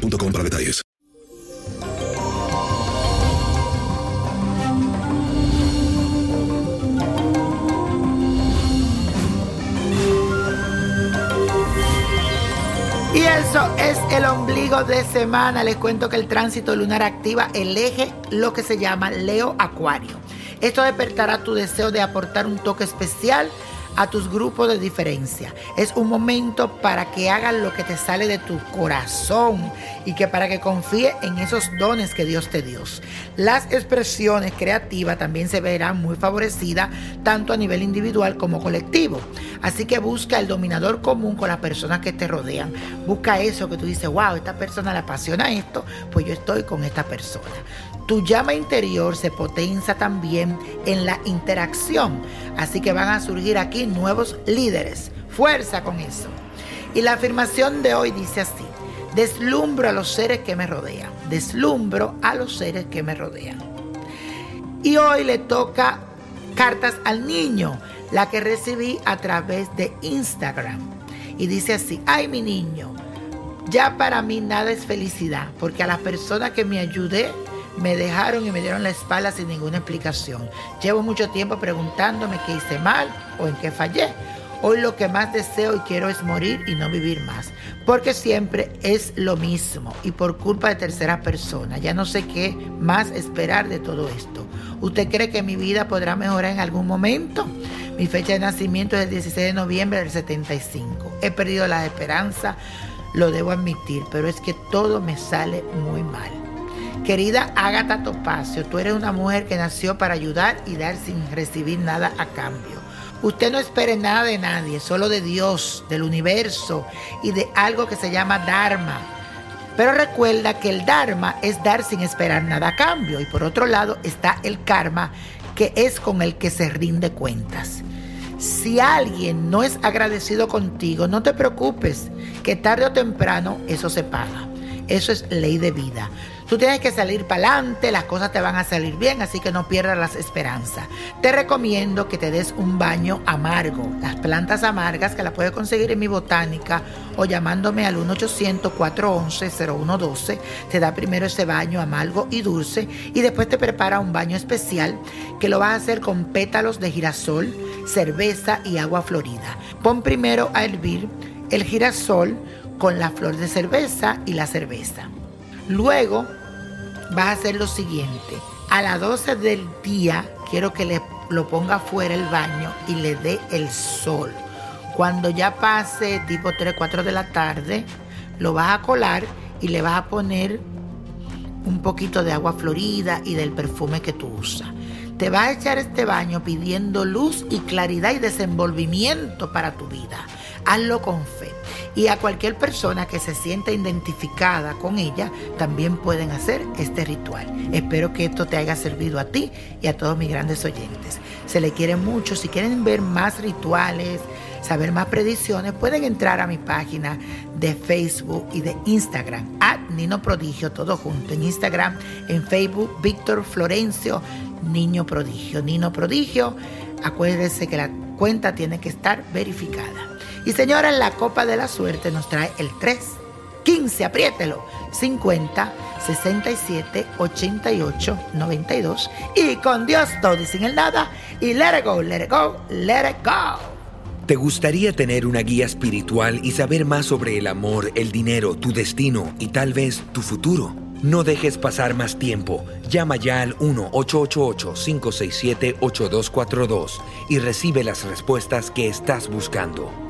boostmobile.com para detalles. Y eso es el ombligo de semana. Les cuento que el tránsito lunar activa el eje, lo que se llama Leo Acuario. Esto despertará tu deseo de aportar un toque especial a tus grupos de diferencia. Es un momento para que hagas lo que te sale de tu corazón y que para que confíe en esos dones que Dios te dio. Las expresiones creativas también se verán muy favorecidas tanto a nivel individual como colectivo. Así que busca el dominador común con las personas que te rodean. Busca eso que tú dices, wow, esta persona le apasiona esto, pues yo estoy con esta persona. Tu llama interior se potencia también en la interacción. Así que van a surgir aquí nuevos líderes. Fuerza con eso. Y la afirmación de hoy dice así. Deslumbro a los seres que me rodean. Deslumbro a los seres que me rodean. Y hoy le toca cartas al niño, la que recibí a través de Instagram. Y dice así, ay mi niño, ya para mí nada es felicidad, porque a las personas que me ayudé me dejaron y me dieron la espalda sin ninguna explicación. Llevo mucho tiempo preguntándome qué hice mal o en qué fallé. Hoy lo que más deseo y quiero es morir y no vivir más, porque siempre es lo mismo y por culpa de tercera persona. Ya no sé qué más esperar de todo esto. ¿Usted cree que mi vida podrá mejorar en algún momento? Mi fecha de nacimiento es el 16 de noviembre del 75. He perdido la esperanza, lo debo admitir, pero es que todo me sale muy mal. Querida Ágata Topacio, tú eres una mujer que nació para ayudar y dar sin recibir nada a cambio. Usted no espere nada de nadie, solo de Dios, del universo y de algo que se llama Dharma. Pero recuerda que el Dharma es dar sin esperar nada a cambio. Y por otro lado está el karma, que es con el que se rinde cuentas. Si alguien no es agradecido contigo, no te preocupes, que tarde o temprano eso se paga. Eso es ley de vida. Tú tienes que salir para adelante, las cosas te van a salir bien, así que no pierdas las esperanzas. Te recomiendo que te des un baño amargo. Las plantas amargas que las puedes conseguir en mi botánica o llamándome al 1-800-411-0112. Te da primero ese baño amargo y dulce y después te prepara un baño especial que lo vas a hacer con pétalos de girasol, cerveza y agua florida. Pon primero a hervir el girasol con la flor de cerveza y la cerveza. Luego vas a hacer lo siguiente. A las 12 del día quiero que le, lo ponga fuera el baño y le dé el sol. Cuando ya pase tipo 3, 4 de la tarde, lo vas a colar y le vas a poner un poquito de agua florida y del perfume que tú usas. Te vas a echar este baño pidiendo luz y claridad y desenvolvimiento para tu vida. Hazlo con fe. Y a cualquier persona que se sienta identificada con ella, también pueden hacer este ritual. Espero que esto te haya servido a ti y a todos mis grandes oyentes. Se le quiere mucho. Si quieren ver más rituales, saber más predicciones, pueden entrar a mi página de Facebook y de Instagram, at Nino Prodigio, todo junto. En Instagram, en Facebook, Víctor Florencio, Niño Prodigio. Nino Prodigio, acuérdense que la cuenta tiene que estar verificada. Y señora, la copa de la suerte nos trae el 3, 15, apriételo, 50, 67, 88, 92. Y con Dios todo y sin el nada. Y let it go, let it go, let it go. ¿Te gustaría tener una guía espiritual y saber más sobre el amor, el dinero, tu destino y tal vez tu futuro? No dejes pasar más tiempo. Llama ya al 1-888-567-8242 y recibe las respuestas que estás buscando.